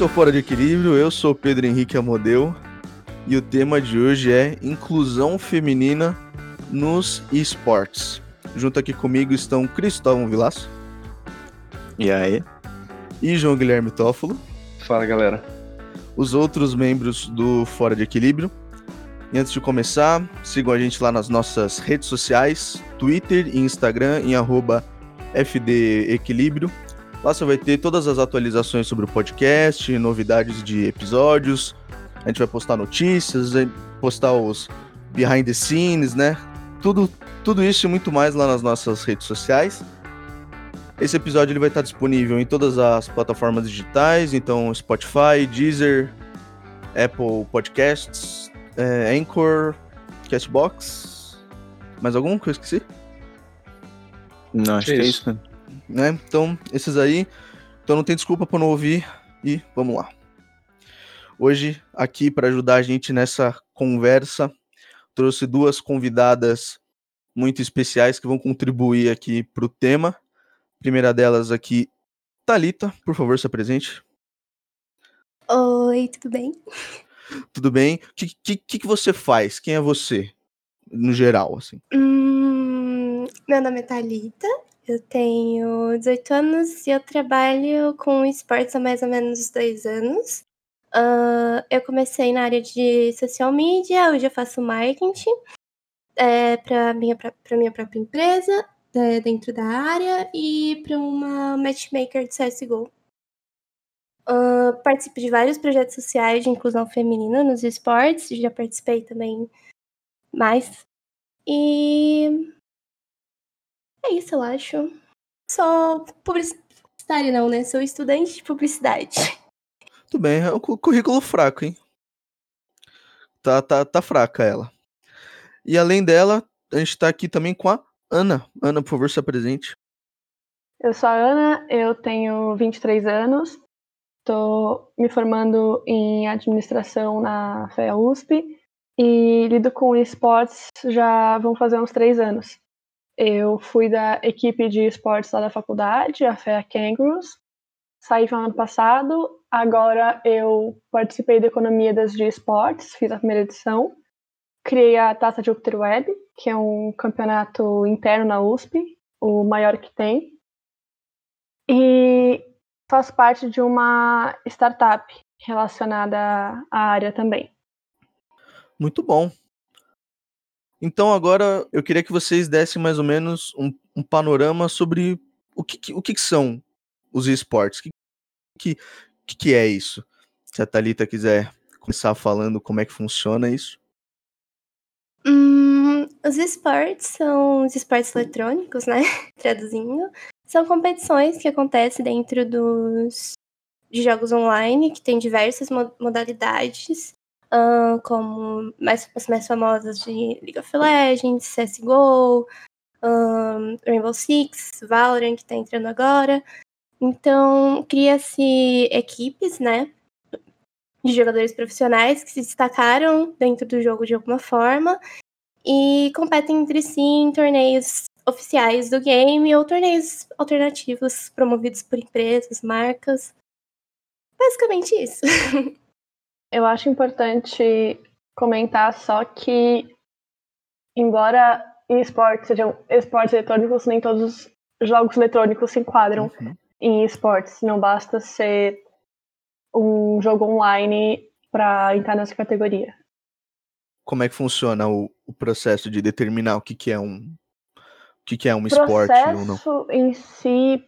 Esse é o Fora de Equilíbrio, eu sou Pedro Henrique Amodeu e o tema de hoje é inclusão feminina nos esportes. Junto aqui comigo estão Cristóvão Vilaço. E aí? E João Guilherme Toffolo. Fala galera. Os outros membros do Fora de Equilíbrio. E antes de começar, sigam a gente lá nas nossas redes sociais, Twitter e Instagram em arroba FDEquilíbrio. Lá você vai ter todas as atualizações sobre o podcast, novidades de episódios. A gente vai postar notícias, postar os behind the scenes, né? Tudo, tudo isso e muito mais lá nas nossas redes sociais. Esse episódio ele vai estar disponível em todas as plataformas digitais, então Spotify, Deezer, Apple Podcasts, é, Anchor, Castbox. Mais algum que eu esqueci? Não, acho que é isso. Né? Então, esses aí. Então não tem desculpa para não ouvir e vamos lá. Hoje, aqui para ajudar a gente nessa conversa, trouxe duas convidadas muito especiais que vão contribuir aqui para o tema. A primeira delas aqui, Talita, por favor, se apresente. Oi, tudo bem? Tudo bem? O que, que, que você faz? Quem é você, no geral, assim? Hum, meu nome é Thalita, eu tenho 18 anos e eu trabalho com esportes há mais ou menos dois anos. Uh, eu comecei na área de social media, hoje eu faço marketing é, para minha, pra minha própria empresa, é, dentro da área, e para uma matchmaker de CSGO. Uh, participo de vários projetos sociais de inclusão feminina nos esportes, já participei também mais. E é isso, eu acho. Sou publicitária, não, né? Sou estudante de publicidade. Tudo bem, é um currículo fraco, hein? Tá, tá, tá fraca ela. E além dela, a gente tá aqui também com a Ana. Ana, por favor, se apresente. Eu sou a Ana, eu tenho 23 anos, estou me formando em administração na FEA USP e lido com esportes já vão fazer uns três anos. Eu fui da equipe de esportes lá da faculdade, a FEA Kangaroos. Saí no ano passado. Agora eu participei da Economia das de Esportes, fiz a primeira edição. Criei a Taça Jupiter Web, que é um campeonato interno na USP, o maior que tem. E faço parte de uma startup relacionada à área também. Muito bom. Então agora eu queria que vocês dessem mais ou menos um, um panorama sobre o que, o que, são os esportes. O que, que, que é isso? Se a Thalita quiser começar falando como é que funciona isso. Hum, os esportes são os esportes eletrônicos, né? Traduzindo. São competições que acontecem dentro dos de jogos online, que tem diversas modalidades como mais, as mais famosas de League of Legends, CSGO, um, Rainbow Six, Valorant, que está entrando agora. Então, cria-se equipes, né, de jogadores profissionais que se destacaram dentro do jogo de alguma forma e competem entre si em torneios oficiais do game ou torneios alternativos promovidos por empresas, marcas. Basicamente isso. Eu acho importante comentar só que, embora esportes sejam esportes eletrônicos, nem todos os jogos eletrônicos se enquadram uhum. em esportes. Não basta ser um jogo online para entrar nessa categoria. Como é que funciona o, o processo de determinar o que, que é um o que, que é um esporte ou não? O processo em si,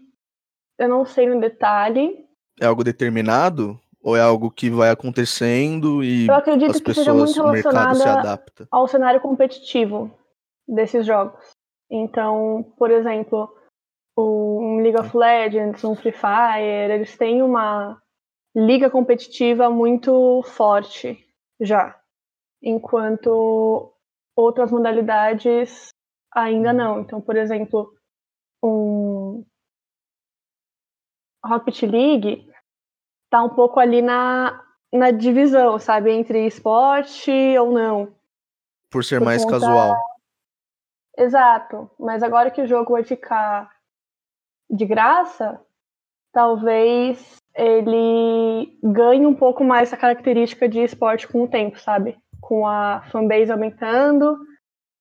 eu não sei no detalhe. É algo determinado? Ou é algo que vai acontecendo e Eu acredito as que pessoas, seja muito o mercado se adapta? Ao cenário competitivo desses jogos. Então, por exemplo, um League of Legends, um Free Fire, eles têm uma liga competitiva muito forte já. Enquanto outras modalidades ainda uhum. não. Então, por exemplo, um Rocket League tá um pouco ali na, na divisão, sabe? Entre esporte ou não. Por ser Por mais conta... casual. Exato. Mas agora que o jogo vai ficar de graça, talvez ele ganha um pouco mais essa característica de esporte com o tempo, sabe? Com a fanbase aumentando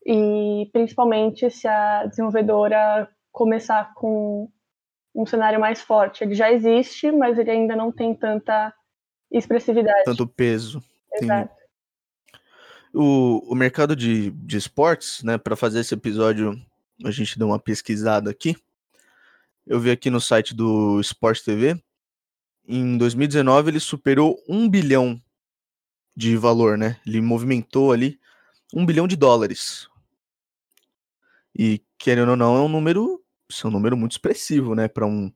e principalmente se a desenvolvedora começar com um cenário mais forte. Ele já existe, mas ele ainda não tem tanta expressividade. Tanto peso. Exato. O, o mercado de, de esportes, né, para fazer esse episódio, a gente deu uma pesquisada aqui. Eu vi aqui no site do Sport TV. Em 2019, ele superou um bilhão de valor, né? Ele movimentou ali um bilhão de dólares. E, querendo ou não, é um número, é um número muito expressivo, né? Para um,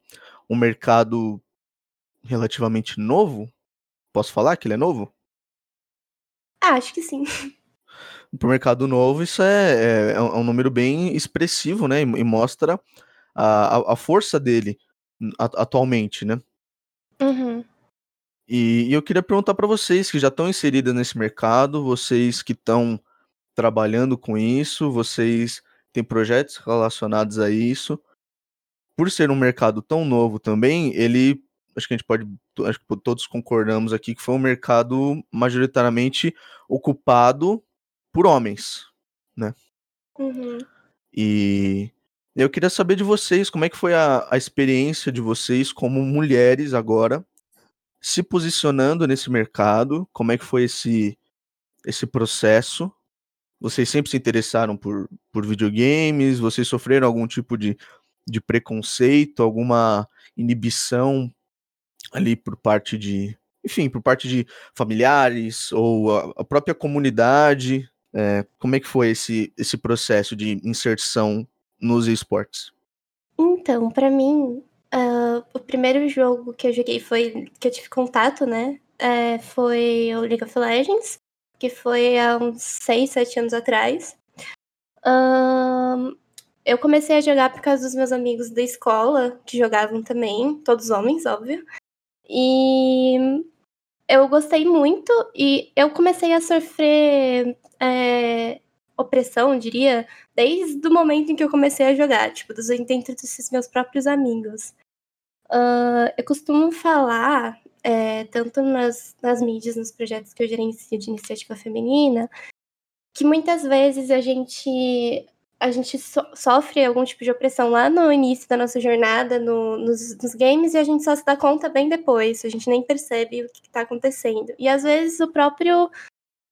um mercado relativamente novo. Posso falar que ele é novo? Ah, acho que sim. Para o mercado novo, isso é, é, é, um número bem expressivo, né? E, e mostra a, a força dele atualmente, né? Uhum. E, e, eu queria perguntar para vocês que já estão inseridas nesse mercado, vocês que estão trabalhando com isso, vocês têm projetos relacionados a isso. Por ser um mercado tão novo também, ele acho que a gente pode, acho que todos concordamos aqui que foi um mercado majoritariamente ocupado por homens, né? Uhum. E eu queria saber de vocês como é que foi a, a experiência de vocês como mulheres agora se posicionando nesse mercado, como é que foi esse esse processo? Vocês sempre se interessaram por, por videogames? Vocês sofreram algum tipo de, de preconceito, alguma inibição ali por parte de, enfim, por parte de familiares ou a, a própria comunidade. É, como é que foi esse, esse processo de inserção nos esportes? Então, para mim, uh, o primeiro jogo que eu joguei foi que eu tive contato, né? É, foi o League of Legends, que foi há uns 6, 7 anos atrás. Uh, eu comecei a jogar por causa dos meus amigos da escola, que jogavam também, todos homens, óbvio. E eu gostei muito e eu comecei a sofrer é, opressão, diria, desde o momento em que eu comecei a jogar, tipo, dos, dentro desses meus próprios amigos. Uh, eu costumo falar, é, tanto nas, nas mídias, nos projetos que eu gerencio de iniciativa feminina, que muitas vezes a gente a gente so sofre algum tipo de opressão lá no início da nossa jornada no, nos, nos, games e a gente só se dá conta bem depois, a gente nem percebe o que está acontecendo. E às vezes o próprio,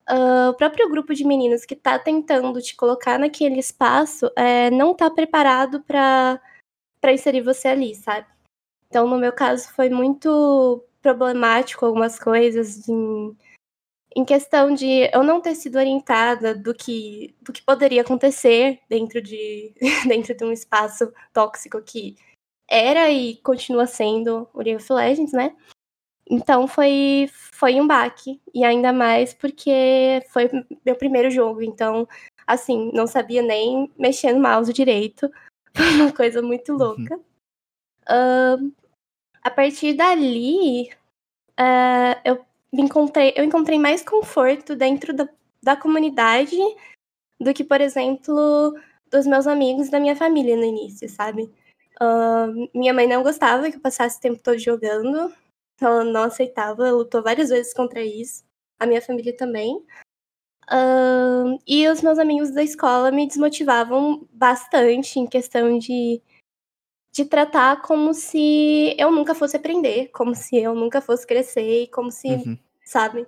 uh, o próprio grupo de meninos que está tentando te colocar naquele espaço é, não está preparado para inserir você ali, sabe? Então, no meu caso, foi muito problemático algumas coisas. Em, em questão de eu não ter sido orientada do que, do que poderia acontecer dentro de, dentro de um espaço tóxico que era e continua sendo o League of Legends, né? Então foi, foi um baque, e ainda mais porque foi meu primeiro jogo, então, assim, não sabia nem mexer no mouse direito, foi uma coisa muito uhum. louca. Uhum. Uh, a partir dali, uh, eu me encontrei, eu encontrei mais conforto dentro da, da comunidade do que, por exemplo, dos meus amigos da minha família no início, sabe? Uh, minha mãe não gostava que eu passasse o tempo todo jogando, ela não aceitava, lutou várias vezes contra isso, a minha família também. Uh, e os meus amigos da escola me desmotivavam bastante em questão de de tratar como se eu nunca fosse aprender, como se eu nunca fosse crescer, como se, uhum. sabe?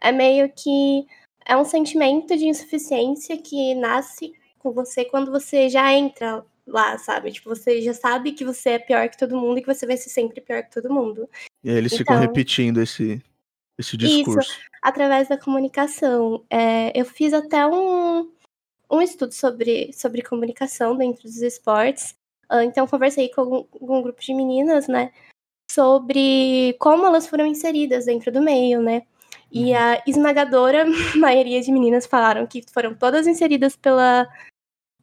É meio que é um sentimento de insuficiência que nasce com você quando você já entra lá, sabe? Tipo, você já sabe que você é pior que todo mundo e que você vai ser sempre pior que todo mundo. E aí eles então, ficam repetindo esse, esse discurso. Isso, através da comunicação. É, eu fiz até um, um estudo sobre, sobre comunicação dentro dos esportes. Ah, então, conversei com, com um grupo de meninas, né, sobre como elas foram inseridas dentro do meio, né. E uhum. a esmagadora maioria de meninas falaram que foram todas inseridas pela,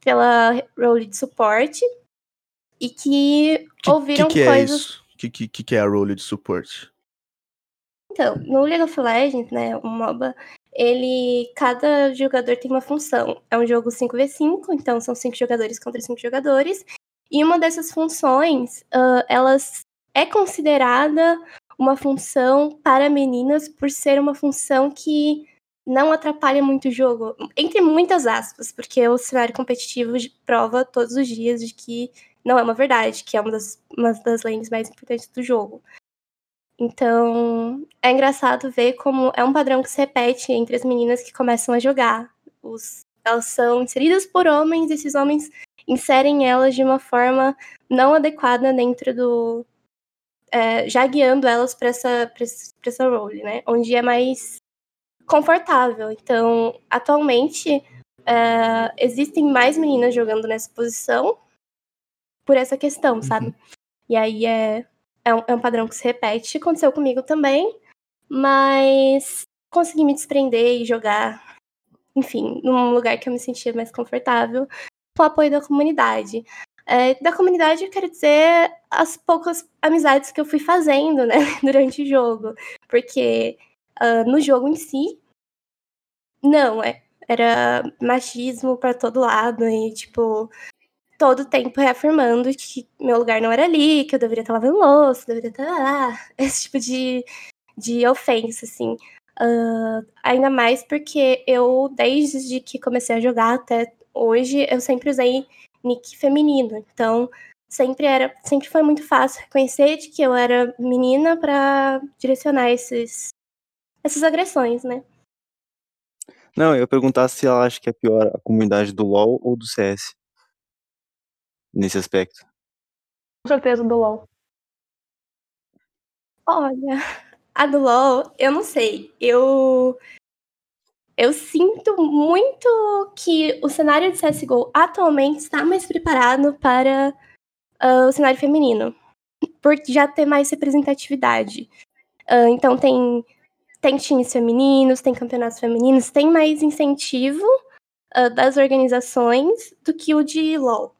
pela role de suporte e que, que ouviram que que é coisas. O que, que, que é a role de suporte? Então, no League of Legends, né, o MOBA, ele. Cada jogador tem uma função. É um jogo 5v5, então são cinco jogadores contra cinco jogadores. E uma dessas funções, uh, elas é considerada uma função para meninas por ser uma função que não atrapalha muito o jogo, entre muitas aspas, porque o cenário competitivo prova todos os dias de que não é uma verdade, que é uma das, uma das lanes mais importantes do jogo. Então, é engraçado ver como é um padrão que se repete entre as meninas que começam a jogar. Os, elas são inseridas por homens, e esses homens inserem elas de uma forma não adequada dentro do. É, já guiando elas para essa, pra essa role, né? Onde é mais confortável. Então, atualmente, é, existem mais meninas jogando nessa posição por essa questão, uhum. sabe? E aí é, é um, é um padrão que se repete. Aconteceu comigo também, mas consegui me desprender e jogar, enfim, num lugar que eu me sentia mais confortável, o apoio da comunidade. É, da comunidade, eu quero dizer as poucas amizades que eu fui fazendo, né, durante o jogo. Porque uh, no jogo em si, não, é, era machismo para todo lado e, tipo, todo tempo reafirmando que meu lugar não era ali, que eu deveria estar lavando louça, deveria estar lá, esse tipo de, de ofensa, assim. Uh, ainda mais porque eu, desde que comecei a jogar até hoje, eu sempre usei nick feminino. Então, sempre era, sempre foi muito fácil reconhecer de que eu era menina para direcionar esses, essas agressões, né? Não, eu ia perguntar se ela acha que é pior a comunidade do LoL ou do CS. Nesse aspecto. Com certeza do LoL. Olha, a do LoL, eu não sei. Eu eu sinto muito que o cenário de CSGO atualmente está mais preparado para uh, o cenário feminino, por já ter mais representatividade. Uh, então tem tem times femininos, tem campeonatos femininos, tem mais incentivo uh, das organizações do que o de LoL.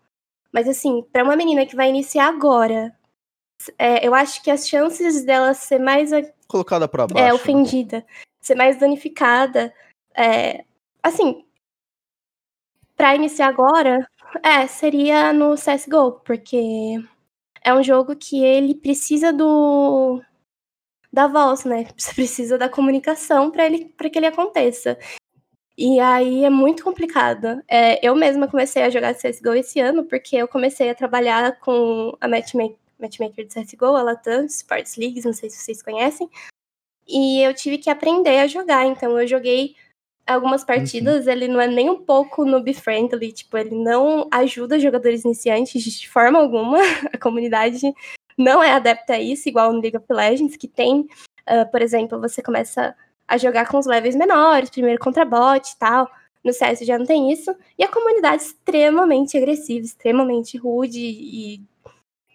Mas assim, para uma menina que vai iniciar agora, é, eu acho que as chances dela ser mais colocada para baixo, é ofendida, ser mais danificada, é, assim, para iniciar agora, é seria no CS:GO, porque é um jogo que ele precisa do da voz, né? Você precisa da comunicação para ele para que ele aconteça. E aí é muito complicado. É, eu mesma comecei a jogar CSGO esse ano, porque eu comecei a trabalhar com a matchmaker, de CSGO, a Latam, Sports Leagues, não sei se vocês conhecem. E eu tive que aprender a jogar, então eu joguei algumas partidas, uhum. ele não é nem um pouco noob friendly, tipo, ele não ajuda jogadores iniciantes de forma alguma. A comunidade não é adepta a isso, igual no League of Legends, que tem, uh, por exemplo, você começa a jogar com os levels menores, primeiro contra bot e tal. No CS já não tem isso. E a comunidade é extremamente agressiva, extremamente rude e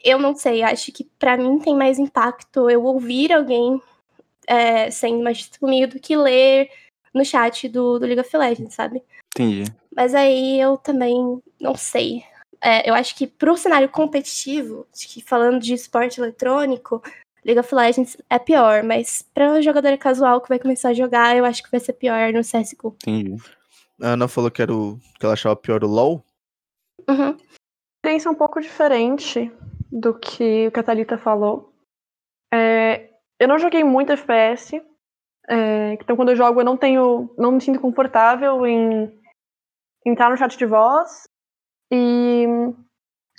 eu não sei, acho que para mim tem mais impacto eu ouvir alguém é, sendo machista comigo do que ler no chat do, do League of Legends, sabe? Entendi. Mas aí eu também não sei é, eu acho que pro cenário competitivo, que falando de esporte eletrônico, League of Legends é pior, mas pra jogador casual que vai começar a jogar, eu acho que vai ser pior no CSGO. Entendi. A Ana falou que, era o, que ela achava pior o LoL? Uhum. A experiência é um pouco diferente do que o que a Thalita falou. É, eu não joguei muito FPS, é, então quando eu jogo eu não tenho, não me sinto confortável em entrar no chat de voz e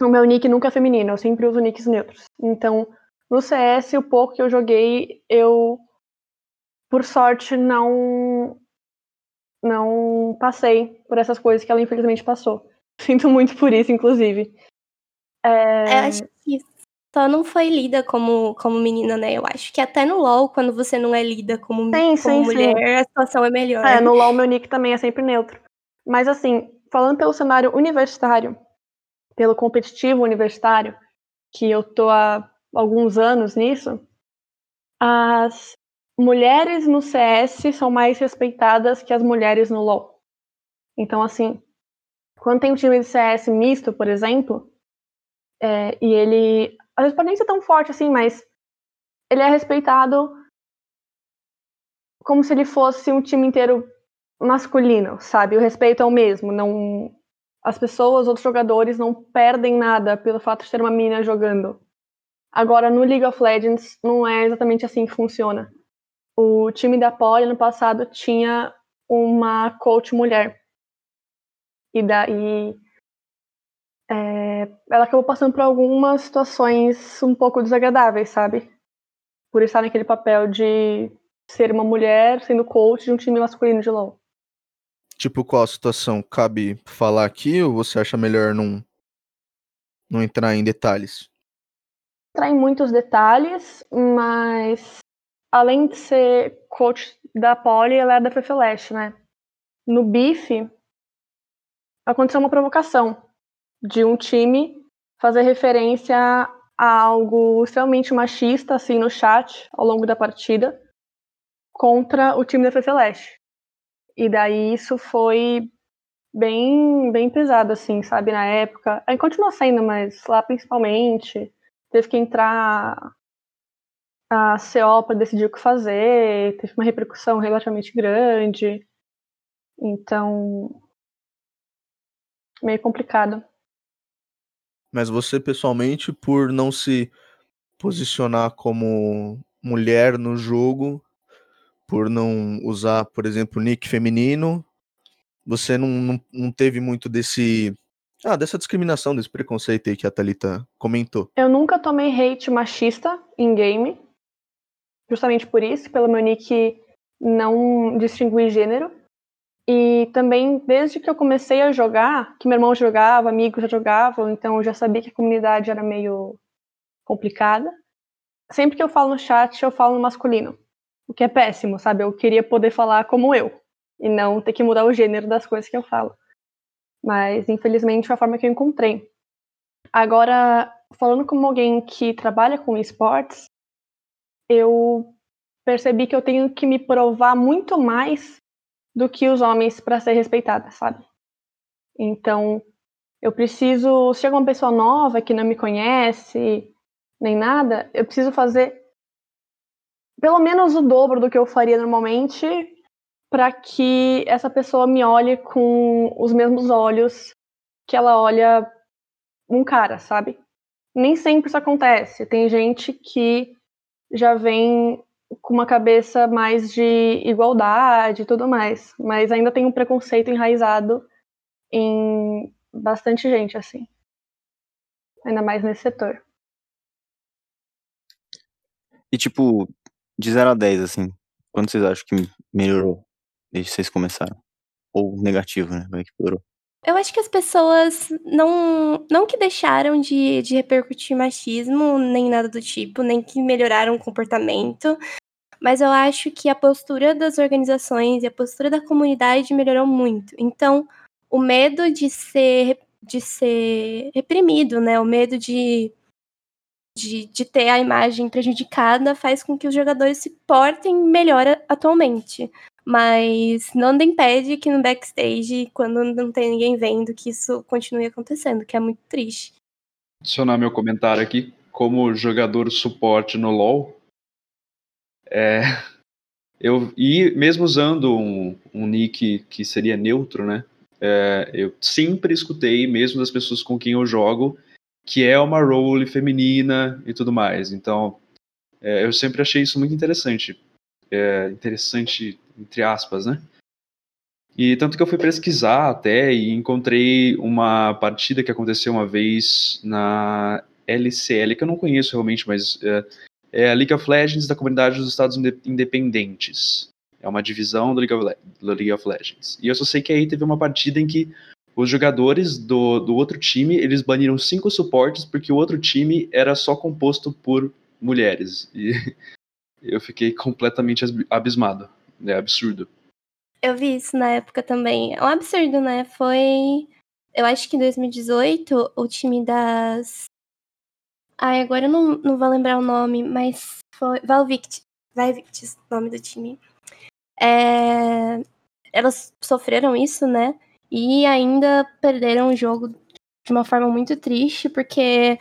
o meu nick nunca é feminino, eu sempre uso nicks neutros. Então, no CS, o pouco que eu joguei, eu, por sorte, não não passei por essas coisas que ela infelizmente passou. Sinto muito por isso, inclusive. É... Eu acho que só não foi lida como, como menina, né? Eu acho que até no LoL, quando você não é lida como, sim, como sim, mulher, sim. a situação é melhor. É, no LoL meu nick também é sempre neutro. Mas assim, falando pelo cenário universitário, pelo competitivo universitário, que eu tô há alguns anos nisso, as mulheres no CS são mais respeitadas que as mulheres no LoL. Então, assim, quando tem um time de CS misto, por exemplo, é, e ele. Às vezes pode nem ser tão forte assim, mas ele é respeitado como se ele fosse um time inteiro masculino, sabe? O respeito é o mesmo, não as pessoas, outros jogadores não perdem nada pelo fato de ter uma menina jogando. Agora, no League of Legends, não é exatamente assim que funciona. O time da Poly, no passado, tinha uma coach mulher. E daí é, ela acabou passando por algumas situações um pouco desagradáveis, sabe? Por estar naquele papel de ser uma mulher sendo coach de um time masculino de LoL. Tipo, qual a situação? Cabe falar aqui ou você acha melhor não, não entrar em detalhes? Entrar em muitos detalhes, mas além de ser coach da Poli, ela é da FFLash, né? No BIF, aconteceu uma provocação de um time fazer referência a algo extremamente machista, assim, no chat, ao longo da partida, contra o time da FFLash. E daí isso foi bem, bem pesado, assim, sabe, na época. Aí continua sendo, mas lá principalmente, teve que entrar a CO para decidir o que fazer, teve uma repercussão relativamente grande. Então, meio complicado. Mas você, pessoalmente, por não se posicionar como mulher no jogo, por não usar, por exemplo, nick feminino, você não, não, não teve muito desse. Ah, dessa discriminação, desse preconceito aí que a Thalita comentou. Eu nunca tomei hate machista em game. Justamente por isso, pelo meu nick não distinguir gênero. E também, desde que eu comecei a jogar, que meu irmão jogava, amigos já jogavam, então eu já sabia que a comunidade era meio complicada. Sempre que eu falo no chat, eu falo no masculino. O que é péssimo, sabe? Eu queria poder falar como eu. E não ter que mudar o gênero das coisas que eu falo. Mas, infelizmente, foi a forma que eu encontrei. Agora, falando como alguém que trabalha com esportes, eu percebi que eu tenho que me provar muito mais do que os homens para ser respeitada, sabe? Então, eu preciso, se chega uma pessoa nova que não me conhece, nem nada, eu preciso fazer pelo menos o dobro do que eu faria normalmente para que essa pessoa me olhe com os mesmos olhos que ela olha um cara, sabe? Nem sempre isso acontece. Tem gente que já vem com uma cabeça mais de igualdade e tudo mais, mas ainda tem um preconceito enraizado em bastante gente, assim. Ainda mais nesse setor. E tipo, de 0 a 10, assim, quanto vocês acham que melhorou desde que vocês começaram? Ou negativo, né? Vai que piorou. Eu acho que as pessoas não, não que deixaram de, de repercutir machismo, nem nada do tipo, nem que melhoraram o comportamento, mas eu acho que a postura das organizações e a postura da comunidade melhorou muito. Então, o medo de ser, de ser reprimido, né? O medo de, de, de ter a imagem prejudicada faz com que os jogadores se portem melhor atualmente. Mas nada impede que no backstage, quando não tem ninguém vendo, que isso continue acontecendo, que é muito triste. Adicionar meu comentário aqui. Como jogador suporte no LoL, é, eu, e mesmo usando um, um nick que seria neutro, né? É, eu sempre escutei, mesmo das pessoas com quem eu jogo, que é uma role feminina e tudo mais. Então, é, eu sempre achei isso muito interessante. É, interessante, entre aspas, né? E tanto que eu fui pesquisar até e encontrei uma partida que aconteceu uma vez na LCL, que eu não conheço realmente, mas é, é a League of Legends da comunidade dos Estados Independentes. É uma divisão do League of, League of Legends. E eu só sei que aí teve uma partida em que os jogadores do, do outro time, eles baniram cinco suportes porque o outro time era só composto por mulheres. E eu fiquei completamente abismado. É absurdo. Eu vi isso na época também. É um absurdo, né? Foi. Eu acho que em 2018, o time das Ai, agora eu não, não vou lembrar o nome, mas foi. Valvict. Valvictis, nome do time. É, elas sofreram isso, né? E ainda perderam o jogo de uma forma muito triste, porque,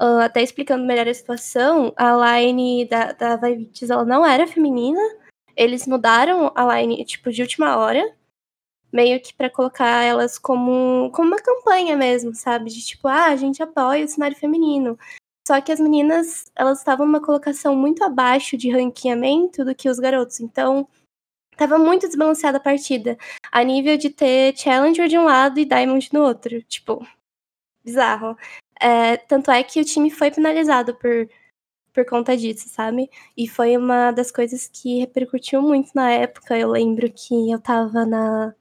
uh, até explicando melhor a situação, a line da, da Valvictis, ela não era feminina. Eles mudaram a line, tipo, de última hora meio que para colocar elas como, como uma campanha mesmo, sabe? De tipo, ah, a gente apoia o cenário feminino. Só que as meninas, elas estavam numa colocação muito abaixo de ranqueamento do que os garotos. Então, tava muito desbalanceada a partida. A nível de ter Challenger de um lado e Diamond no outro. Tipo, bizarro. É, tanto é que o time foi finalizado por, por conta disso, sabe? E foi uma das coisas que repercutiu muito na época. Eu lembro que eu tava na,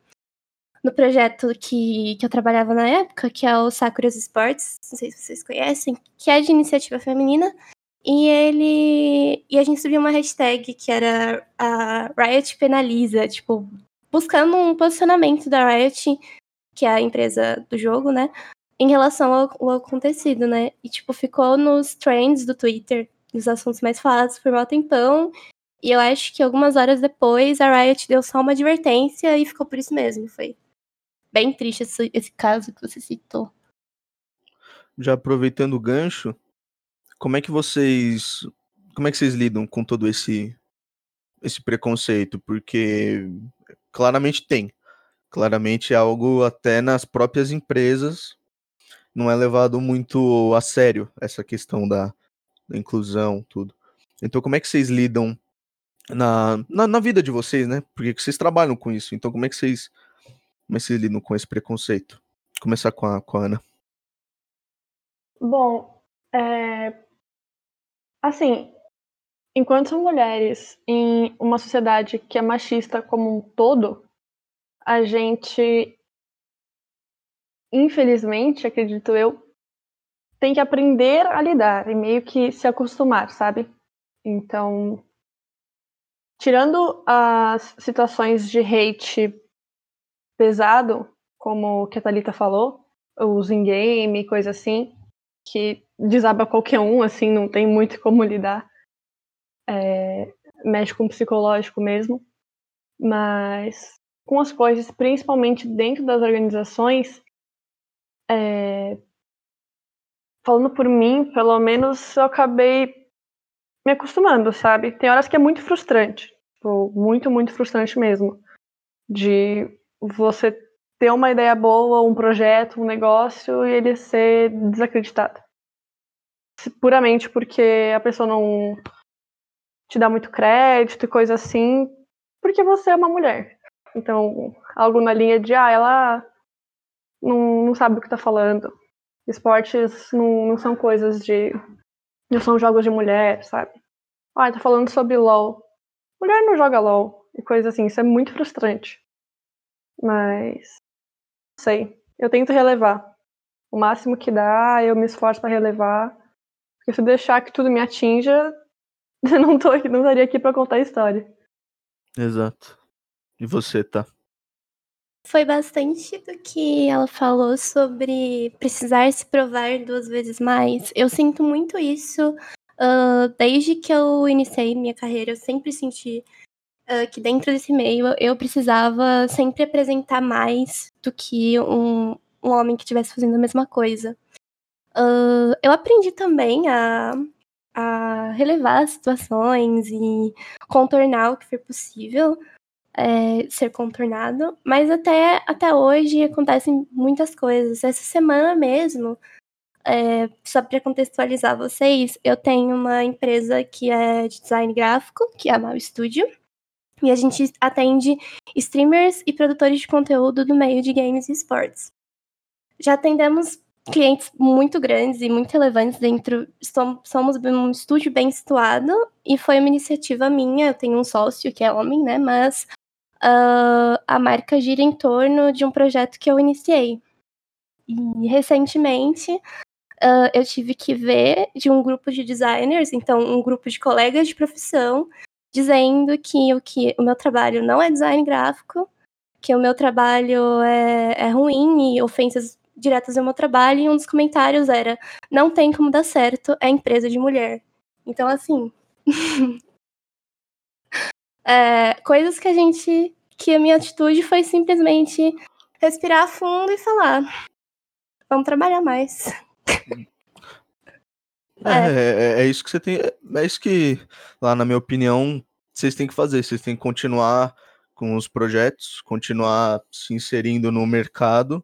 no projeto que, que eu trabalhava na época, que é o Sakura's Sports, não sei se vocês conhecem, que é de iniciativa feminina. E ele. E a gente subiu uma hashtag que era a Riot Penaliza, tipo, buscando um posicionamento da Riot, que é a empresa do jogo, né? Em relação ao, ao acontecido, né? E, tipo, ficou nos trends do Twitter, nos assuntos mais falados por um tempão. E eu acho que algumas horas depois a Riot deu só uma advertência e ficou por isso mesmo. Foi bem triste esse, esse caso que você citou. Já aproveitando o gancho, como é que vocês como é que vocês lidam com todo esse esse preconceito? Porque claramente tem. Claramente é algo até nas próprias empresas não é levado muito a sério essa questão da, da inclusão, tudo. Então, como é que vocês lidam na, na, na, vida de vocês, né? Porque vocês trabalham com isso. Então, como é que vocês como vocês lidam com esse preconceito? Vou começar com a, com a Ana. Bom, é... assim, enquanto mulheres em uma sociedade que é machista como um todo, a gente, infelizmente, acredito eu, tem que aprender a lidar e meio que se acostumar, sabe? Então, tirando as situações de hate pesado, como o que a Thalita falou, os in-game, coisa assim, que desaba qualquer um, assim, não tem muito como lidar. É, mexe com o psicológico mesmo. Mas com as coisas, principalmente dentro das organizações, é, falando por mim, pelo menos eu acabei me acostumando, sabe? Tem horas que é muito frustrante, tipo, muito, muito frustrante mesmo, de você ter uma ideia boa, um projeto, um negócio e ele ser desacreditado. Puramente porque a pessoa não te dá muito crédito e coisa assim, porque você é uma mulher. Então, algo na linha de, ah, ela não, não sabe o que tá falando. Esportes não, não são coisas de. Não são jogos de mulher, sabe? Ah, tá falando sobre LOL. Mulher não joga LOL. E coisa assim, isso é muito frustrante. Mas. Sei. Eu tento relevar. O máximo que dá, eu me esforço para relevar. Porque se eu deixar que tudo me atinja, eu não, tô aqui, não estaria aqui para contar a história. Exato. E você, tá? Foi bastante do que ela falou sobre precisar se provar duas vezes mais. Eu sinto muito isso uh, desde que eu iniciei minha carreira. Eu sempre senti uh, que dentro desse meio eu precisava sempre apresentar mais do que um, um homem que estivesse fazendo a mesma coisa. Uh, eu aprendi também a, a relevar as situações e contornar o que for possível é, ser contornado, mas até, até hoje acontecem muitas coisas. Essa semana mesmo, é, só para contextualizar vocês, eu tenho uma empresa que é de design gráfico, que é a Mal Studio. E a gente atende streamers e produtores de conteúdo do meio de games e esportes. Já atendemos clientes muito grandes e muito relevantes dentro. Somos um estúdio bem situado e foi uma iniciativa minha. Eu tenho um sócio que é homem, né? Mas uh, a marca gira em torno de um projeto que eu iniciei. E recentemente uh, eu tive que ver de um grupo de designers, então um grupo de colegas de profissão, dizendo que o, que o meu trabalho não é design gráfico, que o meu trabalho é, é ruim e ofensas diretas ao meu trabalho, e um dos comentários era: não tem como dar certo, é empresa de mulher. Então, assim. é, coisas que a gente. que a minha atitude foi simplesmente respirar fundo e falar: vamos trabalhar mais. É, é, é, isso que você tem. É isso que, lá na minha opinião, vocês têm que fazer. Vocês têm que continuar com os projetos, continuar se inserindo no mercado,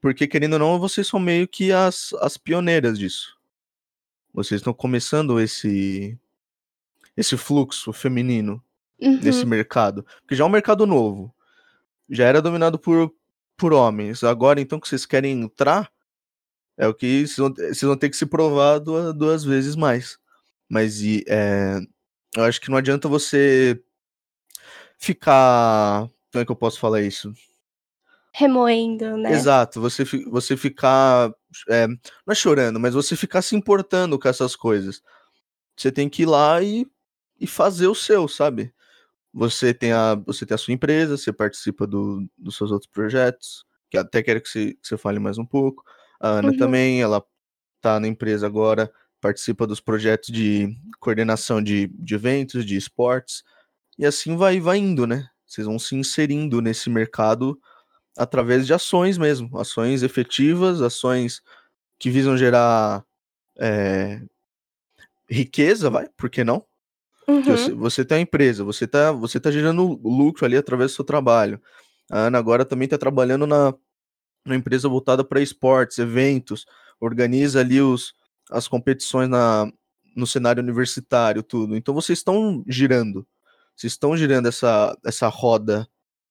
porque querendo ou não, vocês são meio que as, as pioneiras disso. Vocês estão começando esse esse fluxo feminino Uhum. nesse mercado, porque já é um mercado novo. Já era dominado por por homens. Agora então que vocês querem entrar, é o que vocês vão, vocês vão ter que se provar duas, duas vezes mais. Mas e, é, eu acho que não adianta você ficar. Como é que eu posso falar isso? Remoendo, né? Exato, você, você ficar. é, não é chorando, mas você ficar se importando com essas coisas. Você tem que ir lá e, e fazer o seu, sabe? Você tem a, você tem a sua empresa, você participa do, dos seus outros projetos, que até quero que você, que você fale mais um pouco. A Ana Uhum. também, ela tá na empresa agora, participa dos projetos de coordenação de, de eventos, de esportes, e assim vai, vai indo, né? Vocês vão se inserindo nesse mercado através de ações mesmo, ações efetivas, ações que visam gerar é, riqueza, vai, por que não? Uhum. Você, você tem a empresa, você tá, você tá gerando lucro ali através do seu trabalho. A Ana agora também tá trabalhando na, numa empresa voltada para esportes, eventos, organiza ali os, as competições na, no cenário universitário, tudo. Então vocês estão girando, vocês estão girando essa, essa roda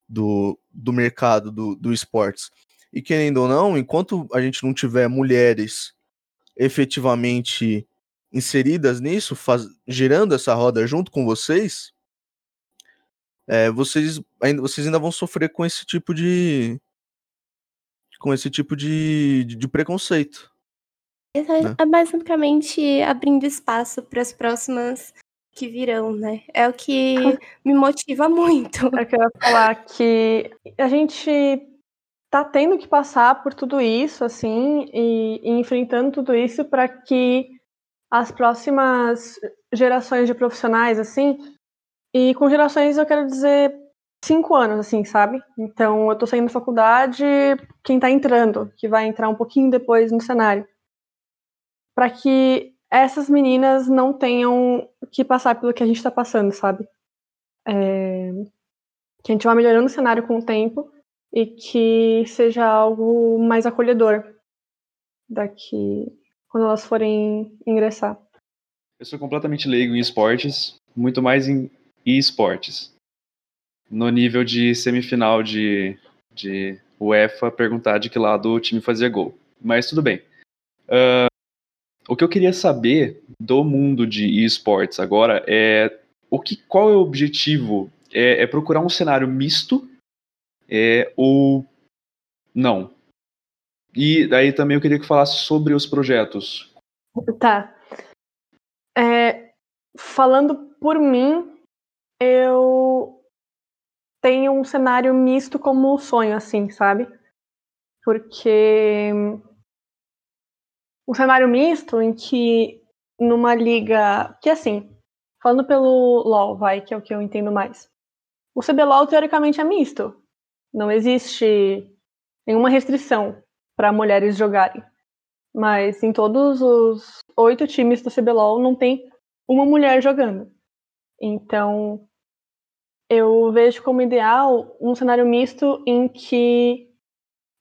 do, do mercado do, do esportes. E querendo ou não, enquanto a gente não tiver mulheres efetivamente inseridas nisso, faz, girando essa roda junto com vocês, é, vocês, ainda, vocês ainda vão sofrer com esse tipo de com esse tipo de, de, de preconceito. Né? É basicamente abrindo espaço para as próximas que virão, né? É o que me motiva muito. É que eu ia falar que a gente tá tendo que passar por tudo isso, assim, e, e enfrentando tudo isso para que as próximas gerações de profissionais, assim, e com gerações eu quero dizer cinco anos, assim, sabe? Então eu tô saindo da faculdade, quem tá entrando, que vai entrar um pouquinho depois no cenário, para que essas meninas não tenham que passar pelo que a gente tá passando, sabe? É, que a gente vá melhorando o cenário com o tempo e que seja algo mais acolhedor daqui quando elas forem ingressar. Eu sou completamente leigo em esportes, muito mais em esportes. No nível de semifinal de, de UEFA, perguntar de que lado o time fazia gol. Mas tudo bem. Uh, o que eu queria saber do mundo de esportes agora é o que, qual é o objetivo? É, é procurar um cenário misto é, ou não? E daí também eu queria que falasse sobre os projetos. Tá. É, falando por mim, eu tenho um cenário misto como sonho, assim, sabe? Porque um cenário misto em que numa liga. Que assim, falando pelo LOL, vai, que é o que eu entendo mais. O CBLOL teoricamente é misto. Não existe nenhuma restrição para mulheres jogarem. Mas em todos os oito times do CBLOL não tem uma mulher jogando. Então, eu vejo como ideal um cenário misto em que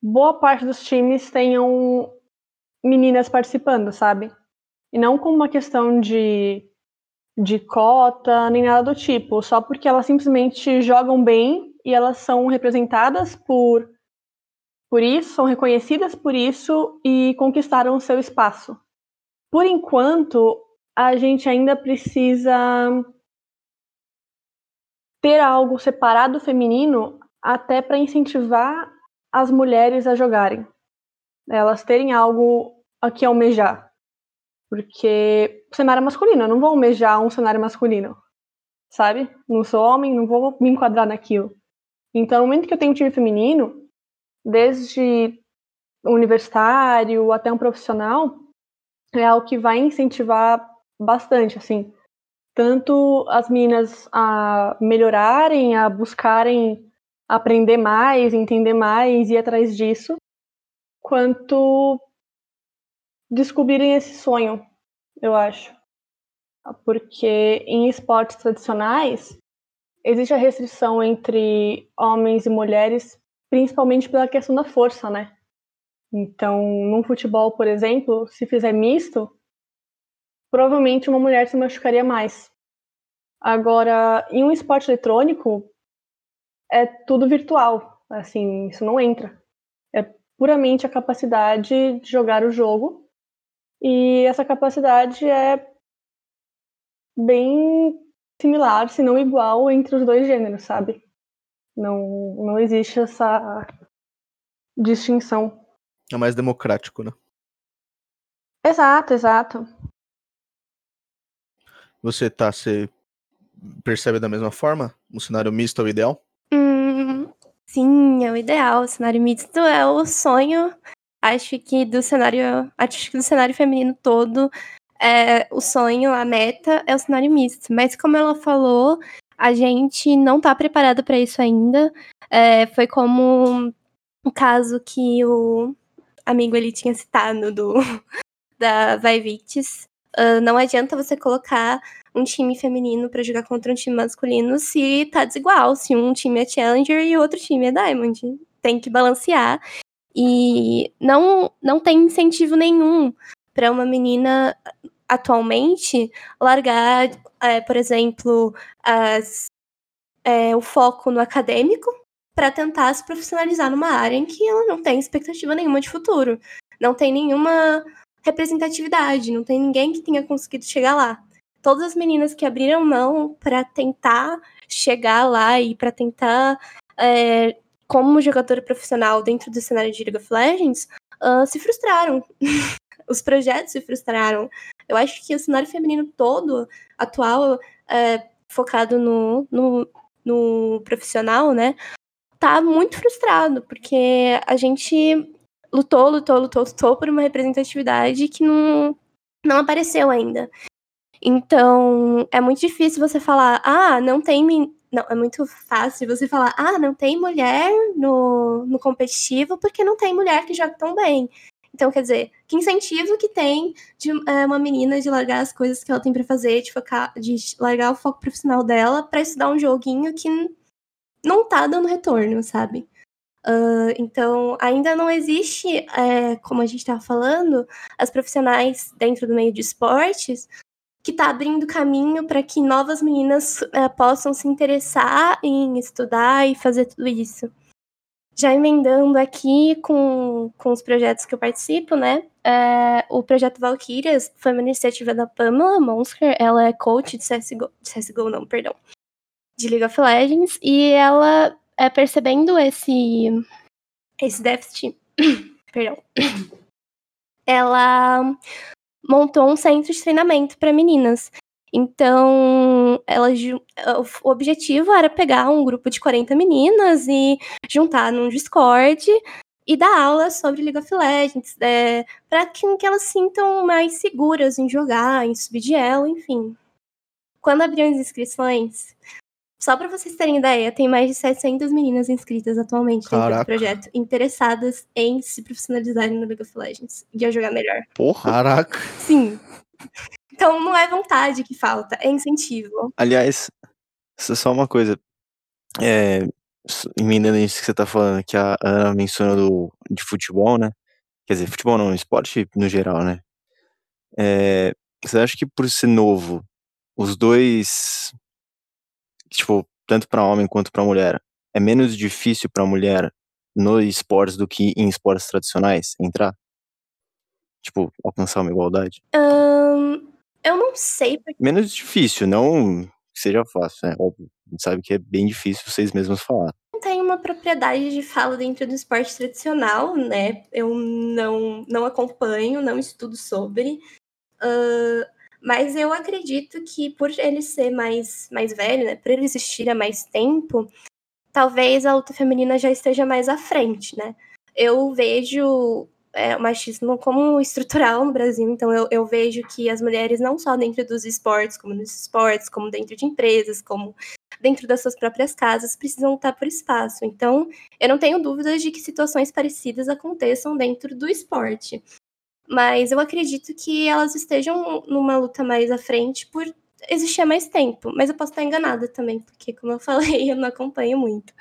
boa parte dos times tenham meninas participando, sabe? E não como uma questão de, de cota, nem nada do tipo, só porque elas simplesmente jogam bem e elas são representadas por por isso, são reconhecidas por isso e conquistaram o seu espaço. Por enquanto, a gente ainda precisa ter algo separado feminino até para incentivar as mulheres a jogarem. Elas terem algo a que almejar. Porque cenário masculino, eu não vou almejar um cenário masculino. Sabe? Não sou homem, não vou me enquadrar naquilo. Então, no momento que eu tenho um time feminino, desde universitário até um profissional, é algo que vai incentivar bastante, assim, tanto as meninas a melhorarem, a buscarem aprender mais, entender mais e atrás disso, quanto descobrirem esse sonho, eu acho. Porque em esportes tradicionais existe a restrição entre homens e mulheres principalmente pela questão da força, né? Então, num futebol, por exemplo, se fizer misto, provavelmente uma mulher se machucaria mais. Agora, em um esporte eletrônico, é tudo virtual. Assim, isso não entra. É puramente a capacidade de jogar o jogo. E essa capacidade é bem similar, se não igual, entre os dois gêneros, sabe? Não, não existe essa distinção. É mais democrático, né? Exato, exato. Você tá, você percebe da mesma forma? Um cenário misto é o ideal? Hum, sim, é o ideal. O cenário misto é o sonho. Acho que do cenário, acho que do cenário feminino todo, é, o sonho, a meta é o cenário misto. Mas como ela falou, a gente não tá preparado para isso ainda. É, foi como o caso que o amigo ele tinha citado do da Vaivites. Uh, não adianta você colocar um time feminino para jogar contra um time masculino se tá desigual, se um time é Challenger e outro time é Diamond. Tem que balancear. E não, não tem incentivo nenhum para uma menina atualmente largar, é, por exemplo, as, é, o foco no acadêmico para tentar se profissionalizar numa área em que ela não tem expectativa nenhuma de futuro. Não tem nenhuma representatividade, não tem ninguém que tenha conseguido chegar lá todas as meninas que abriram mão para tentar chegar lá e para tentar, é, como jogadora profissional dentro do cenário de League of Legends, uh, se frustraram. Os projetos se frustraram. Eu acho que o cenário feminino todo, atual, é, focado no, no, no profissional, né, tá muito frustrado, porque a gente lutou, lutou, lutou, lutou por uma representatividade que não, não apareceu ainda. Então, é muito difícil você falar, ah, não tem. Não, é muito fácil você falar, ah, não tem mulher no, no competitivo porque não tem mulher que joga tão bem. Então, quer dizer, que incentivo que tem de é, uma menina de largar as coisas que ela tem para fazer, de focar, de largar o foco profissional dela para estudar um joguinho que não tá dando retorno, sabe? Uh, então, ainda não existe, é, como a gente estava falando, as profissionais dentro do meio de esportes que está abrindo caminho para que novas meninas é, possam se interessar em estudar e fazer tudo isso. Já emendando aqui com, com os projetos que eu participo, né? É, o projeto Valkyrias foi uma iniciativa da Pamela Monsker, ela é coach de CSGO, de CSGO não, perdão, de League of Legends, e ela, é, percebendo esse, esse déficit, perdão, ela montou um centro de treinamento para meninas. Então, ela, o objetivo era pegar um grupo de 40 meninas e juntar num Discord e dar aulas sobre League of Legends, é, para que, que elas sintam mais seguras em jogar, em subir de elo, enfim. Quando abriram as inscrições, só para vocês terem ideia, tem mais de 700 meninas inscritas atualmente dentro Caraca. do projeto, interessadas em se profissionalizarem no League of Legends e a jogar melhor. Porra! Caraca! Sim. Então não é vontade que falta, é incentivo. Aliás, só uma coisa. É, emendando isso que você tá falando, que a Ana mencionou do, de futebol, né? Quer dizer, futebol não, esporte no geral, né? É, você acha que por ser novo, os dois tipo, tanto para homem quanto para mulher, é menos difícil para mulher nos esportes do que em esportes tradicionais entrar? Tipo, alcançar uma igualdade? Um, eu não sei. Porque... Menos difícil, não seja fácil, né? Óbvio. A gente sabe que é bem difícil vocês mesmos falar. Não tem uma propriedade de fala dentro do esporte tradicional, né? Eu não, não acompanho, não estudo sobre. Uh, mas eu acredito que por ele ser mais, mais velho, né, por ele existir há mais tempo, talvez a luta feminina já esteja mais à frente, né? Eu vejo é, o machismo como estrutural no Brasil, então eu, eu vejo que as mulheres, não só dentro dos esportes, como nos esportes, como dentro de empresas, como dentro das suas próprias casas, precisam lutar por espaço. Então, eu não tenho dúvidas de que situações parecidas aconteçam dentro do esporte. Mas eu acredito que elas estejam numa luta mais à frente por existir há mais tempo. Mas eu posso estar enganada também, porque, como eu falei, eu não acompanho muito.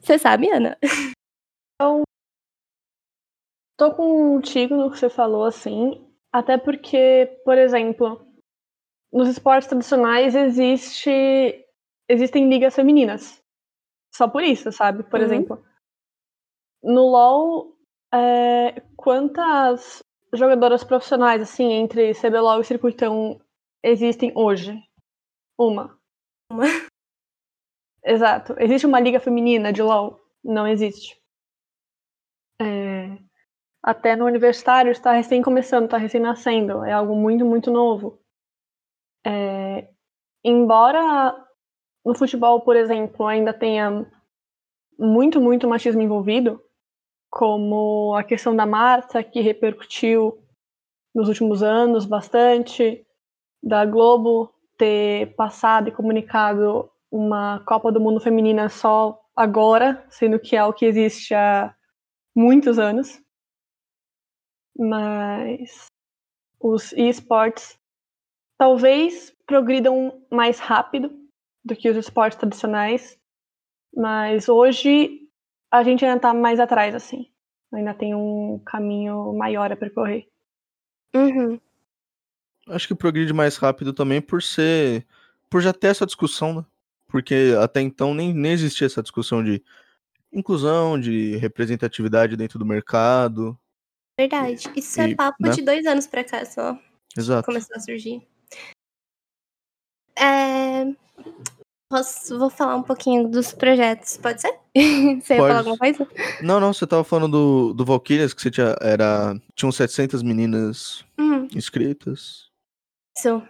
Você sabe, Ana? Eu tô contigo no que você falou, assim. Até porque, por exemplo, nos esportes tradicionais existe existem ligas femininas. Só por isso, sabe? Por Uhum. exemplo, no LoL, é, quantas jogadoras profissionais, assim, entre CBLOL e Circuitão existem hoje? Uma. Uma. Exato. Existe uma liga feminina de LoL? Não existe. É, até no universitário está recém começando, está recém nascendo. É algo muito, muito novo. É, embora no futebol, por exemplo, ainda tenha muito, muito machismo envolvido, como a questão da Marta, que repercutiu nos últimos anos bastante, da Globo ter passado e comunicado uma Copa do Mundo Feminina só agora, sendo que é o que existe há muitos anos. Mas os esportes talvez progridam mais rápido do que os esportes tradicionais, mas hoje a gente ainda tá mais atrás, assim. Ainda tem um caminho maior a percorrer. Uhum. Acho que progride mais rápido também por ser. por já ter essa discussão, né? Porque até então nem, nem existia essa discussão de inclusão, de representatividade dentro do mercado. Verdade. Isso é E, papo né? de dois anos pra cá só. Exato. começou a surgir. É, Posso, vou falar um pouquinho dos projetos, pode ser? Você ia falar alguma coisa? Não, não, você tava falando do, do Valkyrias, que você tinha. Era, tinham 700 meninas Hum, inscritas. isso.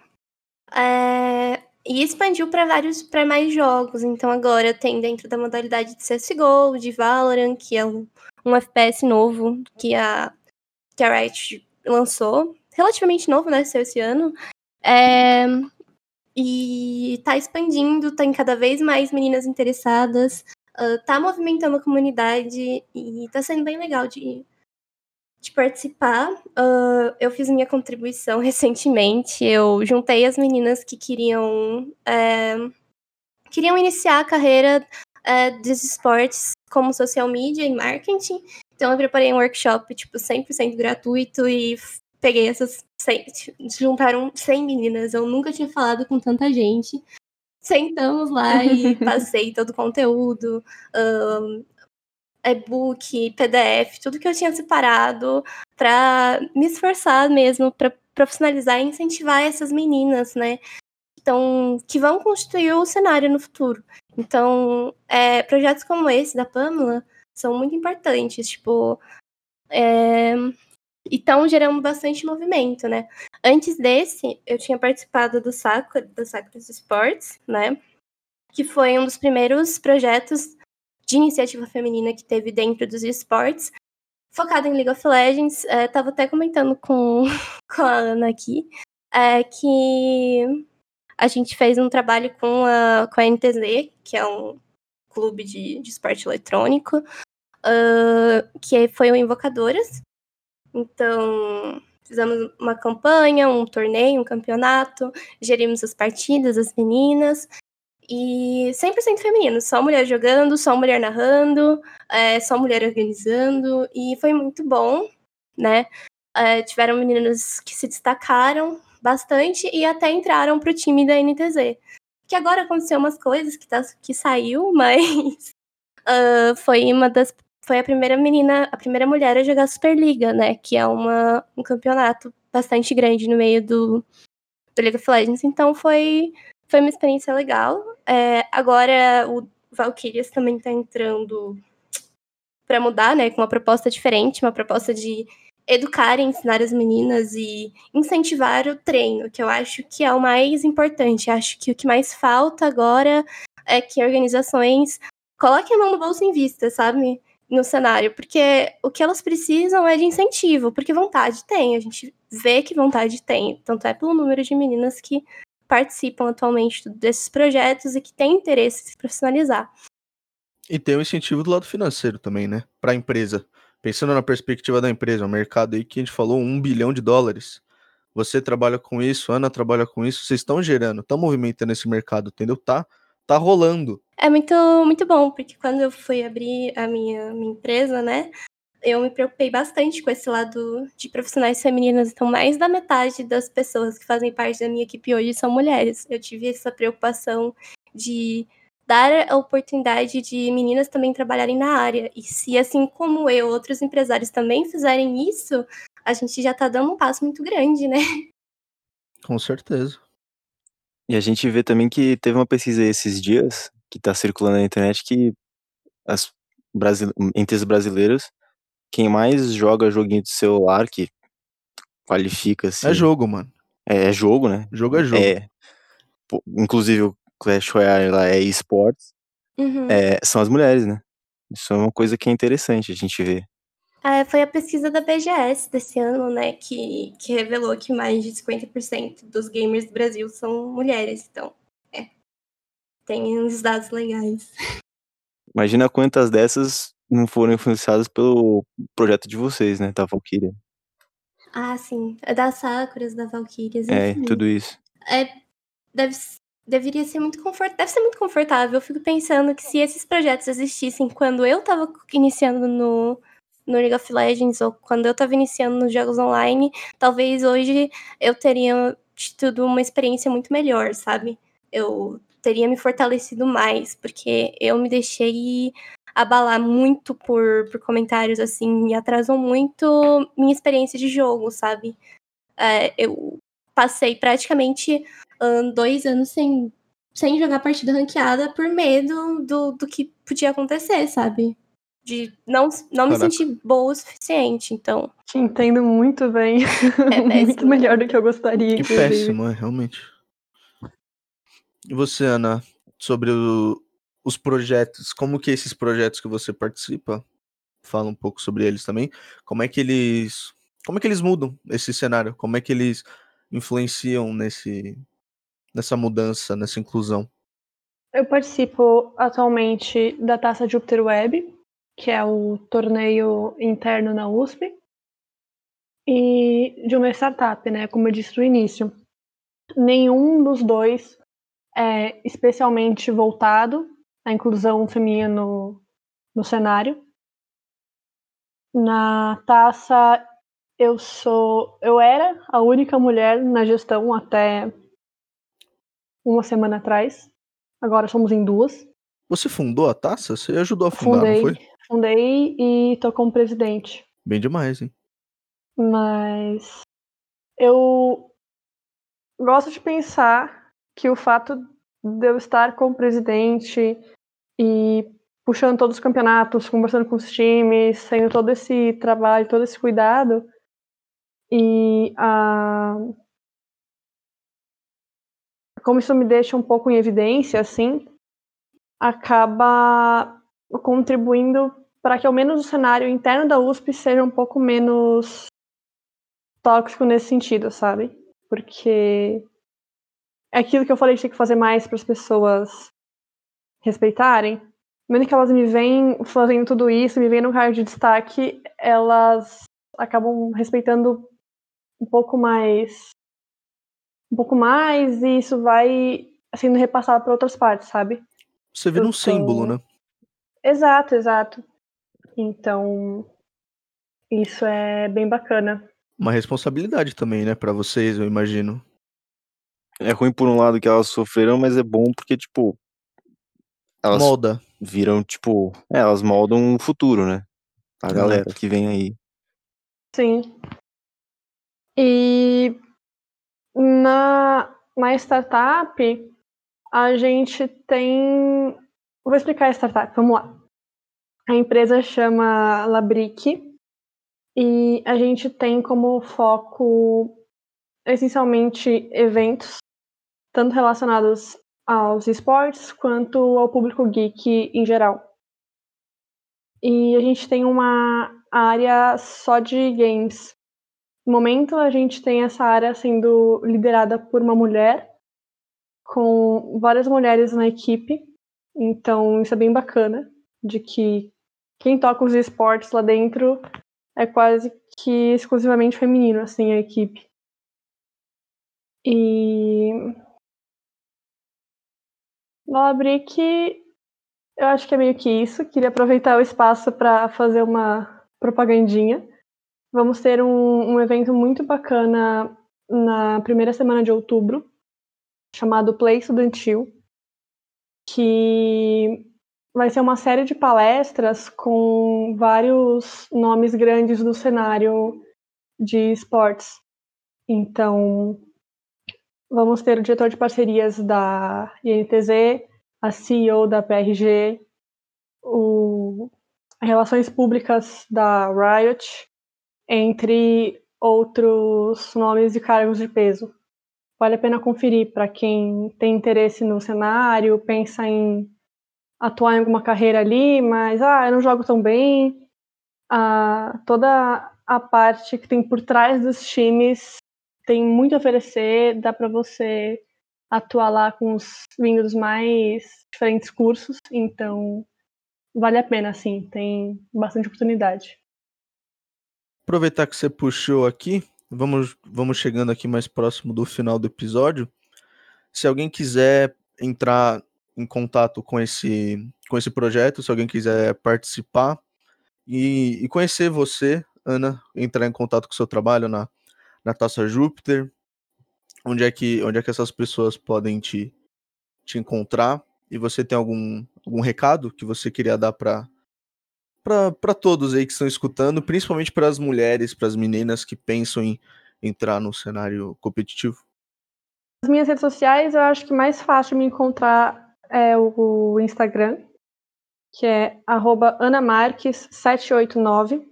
É, E expandiu para vários, para mais jogos. Então agora tem dentro da modalidade de CSGO, de Valorant, que é um, um FPS novo que a, que a Riot lançou. Relativamente novo, né? Saiu esse ano. É, E tá expandindo, tem cada vez mais meninas interessadas, ah, tá movimentando a comunidade e tá sendo bem legal de, de participar. Ah, eu fiz minha contribuição recentemente, eu juntei as meninas que queriam, é, queriam iniciar a carreira é, dos esportes como social media e marketing. Então eu preparei um workshop, tipo, 100% gratuito e peguei essas 100, juntaram 100 meninas. Eu nunca tinha falado com tanta gente. Sentamos lá e passei todo o conteúdo, ahn, e-book, PDF, tudo que eu tinha separado para me esforçar mesmo para profissionalizar e incentivar essas meninas, né? Então, que vão constituir o cenário no futuro. Então, é, projetos como esse da Pamela são muito importantes, tipo, é, estão gerando bastante movimento, né? Antes desse, eu tinha participado do Sacra, do Sacros Sports, né? Que foi um dos primeiros projetos de iniciativa feminina que teve dentro dos esportes, focado em League of Legends. É, tava até comentando com, com a Ana aqui, é, que a gente fez um trabalho com a, com a NTZ, que é um clube de, de esporte eletrônico, ah, que foi o Invocadoras. Então, fizemos uma campanha, um torneio, um campeonato, gerimos as partidas, as meninas, e 100% feminino, só mulher jogando, só mulher narrando, é, só mulher organizando, e foi muito bom, né? É, tiveram meninas que se destacaram bastante e até entraram pro time da NTZ. Que agora aconteceu umas coisas que, tá, que saiu, mas ah, foi uma das. Foi a primeira menina, a primeira mulher a jogar Superliga, né? Que é uma, um campeonato bastante grande no meio do, do League of Legends. Então foi, foi uma experiência legal. É, agora o Valkyrias também tá entrando para mudar, né? Com uma proposta diferente, uma proposta de educar e ensinar as meninas e incentivar o treino, que eu acho que é o mais importante. Acho que o que mais falta agora é que organizações coloquem a mão no bolso em vista, sabe? No cenário, porque o que elas precisam é de incentivo, porque vontade tem, a gente vê que vontade tem, tanto é pelo número de meninas que participam atualmente desses projetos e que têm interesse em se profissionalizar. E tem o incentivo do lado financeiro também, né? Pra empresa. Pensando na perspectiva da empresa, o mercado aí que a gente falou, um bilhão de dólares. Você trabalha com isso, a Ana trabalha com isso, vocês estão gerando, estão movimentando esse mercado, entendeu? Tá, tá rolando. É muito, muito bom, porque quando eu fui abrir a minha, minha empresa, né? eu me preocupei bastante com esse lado de profissionais femininas. Então, mais da metade das pessoas que fazem parte da minha equipe hoje são mulheres. Eu tive essa preocupação de dar a oportunidade de meninas também trabalharem na área. E se, assim como eu, outros empresários também fizerem isso, a gente já está dando um passo muito grande, né? Com certeza. E a gente vê também que teve uma pesquisa esses dias, que está circulando na internet, que as Brasil... entre os brasileiros, quem mais joga joguinho de celular, que qualifica assim. É jogo, mano. É, é jogo, né? Jogo é jogo. É. Pô, Inclusive o Clash Royale lá é esportes. Uhum. É, são as mulheres, né? Isso é uma coisa que é interessante a gente ver. É, foi a pesquisa da BGS desse ano, né, que, que revelou que mais de 50% dos gamers do Brasil são mulheres. Então, é. Tem uns dados legais. Imagina quantas dessas não foram influenciadas pelo projeto de vocês, né? Da Valkyria. Ah, sim. É das Sakuras, da Valkyrias, É, tudo isso. É, deve, deveria ser muito confortável. Deve ser muito confortável. Eu fico pensando que se esses projetos existissem quando eu tava iniciando no, no League of Legends ou quando eu tava iniciando nos jogos online, talvez hoje eu teria tido uma experiência muito melhor, sabe? Eu teria me fortalecido mais, porque eu me deixei abalar muito por, por comentários assim, e atrasou muito minha experiência de jogo, sabe? É, eu passei praticamente ahn, dois anos sem, sem jogar partida ranqueada por medo do, do que podia acontecer, sabe? De não, não me sentir boa o suficiente. Então, Te entendo muito bem. é muito péssimo. melhor do que eu gostaria. Que inclusive. péssimo, é, realmente. E você, Ana, sobre o- os projetos, como que esses projetos que você participa, fala um pouco sobre eles também, como é que eles, como é que eles mudam esse cenário, como é que eles influenciam nesse, nessa mudança, nessa inclusão? Eu participo atualmente da Taça Jupiter Web, que é o torneio interno na USP, e de uma startup, né? Como eu disse no início. Nenhum dos dois é especialmente voltado à inclusão feminina no, no cenário. Na taça eu sou, eu era a única mulher na gestão até uma semana atrás. Agora somos em duas. Você fundou a taça? Você ajudou a fundar, Fundei, não foi? Fundei e tô como presidente. Bem demais, hein? Mas eu gosto de pensar que o fato de eu estar como presidente e puxando todos os campeonatos, conversando com os times, tendo todo esse trabalho, todo esse cuidado e a como isso me deixa um pouco em evidência, assim, acaba contribuindo para que ao menos o cenário interno da USP seja um pouco menos tóxico nesse sentido, sabe? Porque é aquilo que eu falei de ter que fazer mais para as pessoas respeitarem. Mesmo que elas me veem fazendo tudo isso, me veem no cargo de destaque, elas acabam respeitando um pouco mais um pouco mais e isso vai sendo repassado para outras partes, sabe? Você vira um símbolo, tô- né? Exato, exato. Então, isso é bem bacana. Uma responsabilidade também, né, Pra vocês, eu imagino. É ruim por um lado que elas sofreram, mas é bom porque, tipo, elas Molda. viram, tipo, é, elas moldam o futuro, né? A Exato. galera que vem aí. Sim. E na, na startup, a gente tem. Vou explicar a startup, vamos lá. A empresa chama Labric e a gente tem como foco essencialmente eventos, tanto relacionados aos esportes quanto ao público geek em geral. E a gente tem uma área só de games. No momento, a gente tem essa área sendo liderada por uma mulher, com várias mulheres na equipe. Então, isso é bem bacana, de que quem toca os esportes lá dentro é quase que exclusivamente feminino, assim, a equipe. E. No Labric, eu acho que é meio que isso. Queria aproveitar o espaço para fazer uma propagandinha. Vamos ter um, um evento muito bacana na primeira semana de outubro, chamado Play Estudantil, que vai ser uma série de palestras com vários nomes grandes do cenário de esportes. Então, vamos ter o diretor de parcerias da INTZ, a CEO da PRG, o Relações Públicas da Riot, entre outros nomes e cargos de peso. Vale a pena conferir para quem tem interesse no cenário, pensa em atuar em alguma carreira ali, mas ah, eu não jogo tão bem. Ah, toda a parte que tem por trás dos times tem muito a oferecer, dá para você atuar lá com os vindos mais diferentes cursos, então vale a pena, sim, tem bastante oportunidade. Aproveitar que você puxou aqui, vamos, vamos chegando aqui mais próximo do final do episódio. Se alguém quiser entrar em contato com esse, com esse projeto, se alguém quiser participar e, e conhecer você, Ana, entrar em contato com o seu trabalho na, na Taça Júpiter, onde é que, onde é que essas pessoas podem te, te encontrar? E você tem algum, algum recado que você queria dar para para todos aí que estão escutando, principalmente para as mulheres, para as meninas que pensam em entrar no cenário competitivo? As minhas redes sociais, eu acho que mais fácil me encontrar é o Instagram, que é anamarques789.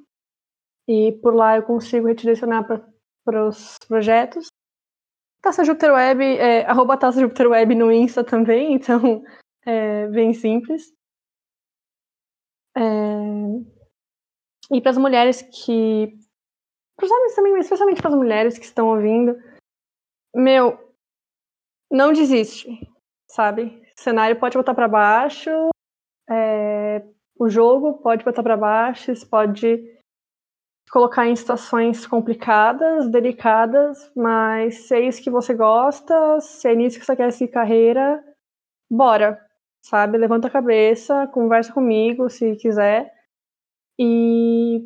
E por lá eu consigo redirecionar para os projetos. Taça Júpiter Web, é, arroba Taça Júpiter Web no Insta também, então é bem simples. É... E para as mulheres que. Para os homens também, mas especialmente para as mulheres que estão ouvindo. Meu, não desiste, sabe? Cenário pode voltar para baixo, é... o jogo pode voltar para baixo, isso pode colocar em situações complicadas, delicadas, mas se é isso que você gosta, se é nisso que você quer seguir carreira, bora, sabe? Levanta a cabeça, conversa comigo se quiser e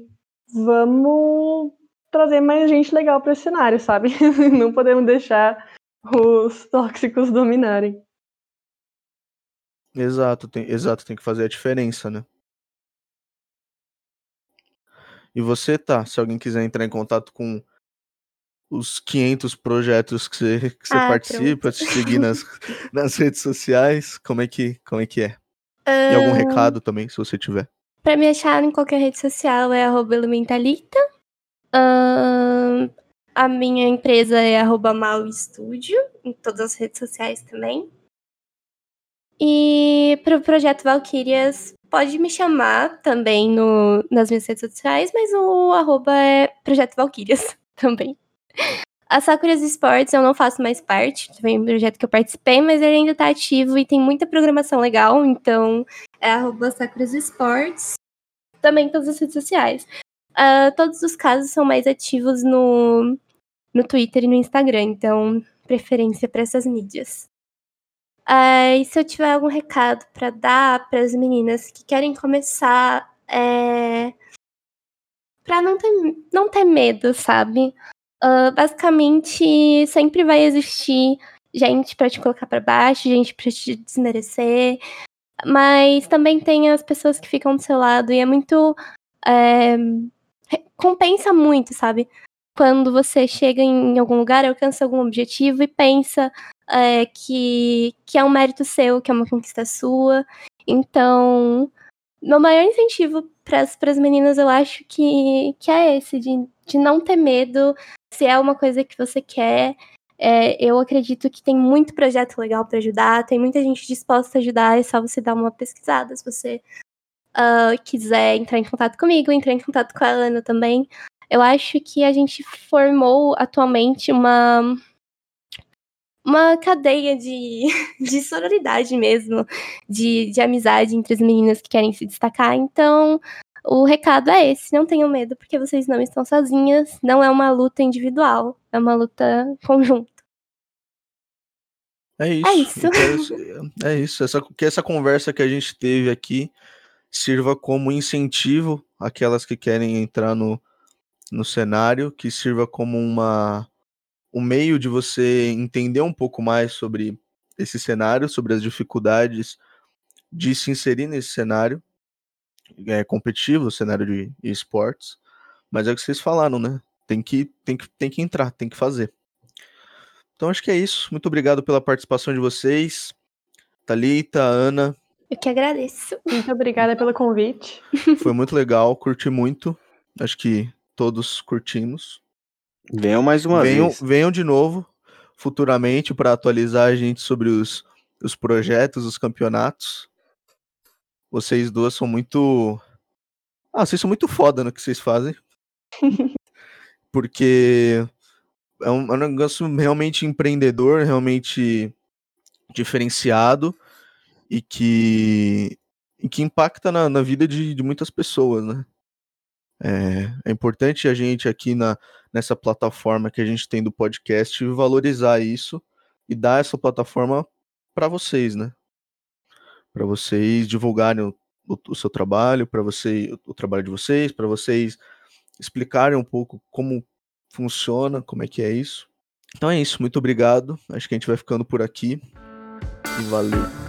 vamos trazer mais gente legal para esse cenário, sabe? Não podemos deixar os tóxicos dominarem. Exato, tem, exato, tem que fazer a diferença, né? E você tá, se alguém quiser entrar em contato com os 500 projetos que você, que você ah, participa, pronto. te seguir nas, nas redes sociais, como é que, como é, que é? Um, e algum recado também, se você tiver. Pra me achar em qualquer rede social é arroba elementalita. Um, a minha empresa é arroba malstudio, em todas as redes sociais também. E para o projeto Valkyrias, pode me chamar também no, nas minhas redes sociais, mas o arroba é Projeto Valkyrias também. A Sakuras Sports eu não faço mais parte, foi um projeto que eu participei, mas ele ainda está ativo e tem muita programação legal, então é arroba Sakuras Sports, também todas as redes sociais. Uh, todos os casos são mais ativos no, no Twitter e no Instagram, então preferência para essas mídias. Uh, e se eu tiver algum recado para dar para as meninas que querem começar, é... para não ter, não ter medo, sabe? Uh, basicamente, sempre vai existir gente para te colocar para baixo, gente para te desmerecer, mas também tem as pessoas que ficam do seu lado e é muito. É... compensa muito, sabe? Quando você chega em algum lugar, alcança algum objetivo e pensa é, que, que é um mérito seu, que é uma conquista sua. Então, meu maior incentivo para as meninas, eu acho que, que é esse, de, de não ter medo, se é uma coisa que você quer. É, eu acredito que tem muito projeto legal para ajudar, tem muita gente disposta a ajudar, é só você dar uma pesquisada se você uh, quiser entrar em contato comigo, entrar em contato com a Ana também. Eu acho que a gente formou atualmente uma, uma cadeia de, de sororidade mesmo, de, de amizade entre as meninas que querem se destacar. Então, o recado é esse: não tenham medo, porque vocês não estão sozinhas. Não é uma luta individual, é uma luta conjunta. É isso. É isso. é isso. Essa, que essa conversa que a gente teve aqui sirva como incentivo aquelas que querem entrar no, no cenário, que sirva como uma um meio de você entender um pouco mais sobre esse cenário, sobre as dificuldades de se inserir nesse cenário é, competitivo, cenário de esportes. Mas é o que vocês falaram, né? Tem que, tem, que, tem que entrar, tem que fazer. Então acho que é isso. Muito obrigado pela participação de vocês. Thalita, Ana. Eu que agradeço. Muito obrigada pelo convite. Foi muito legal, curti muito. Acho que todos curtimos. Venham mais uma venham, vez. Venham de novo, futuramente, para atualizar a gente sobre os, os projetos, os campeonatos. Vocês duas são muito. Ah, vocês são muito foda no que vocês fazem. Porque é um, é um negócio realmente empreendedor, realmente diferenciado e que, e que impacta na, na vida de, de muitas pessoas, né? É, é, importante a gente aqui na, nessa plataforma que a gente tem do podcast valorizar isso e dar essa plataforma para vocês, né? Para vocês divulgarem o, o, o seu trabalho, para você o, o trabalho de vocês, para vocês explicarem um pouco como funciona, como é que é isso. Então é isso, muito obrigado. Acho que a gente vai ficando por aqui. E valeu.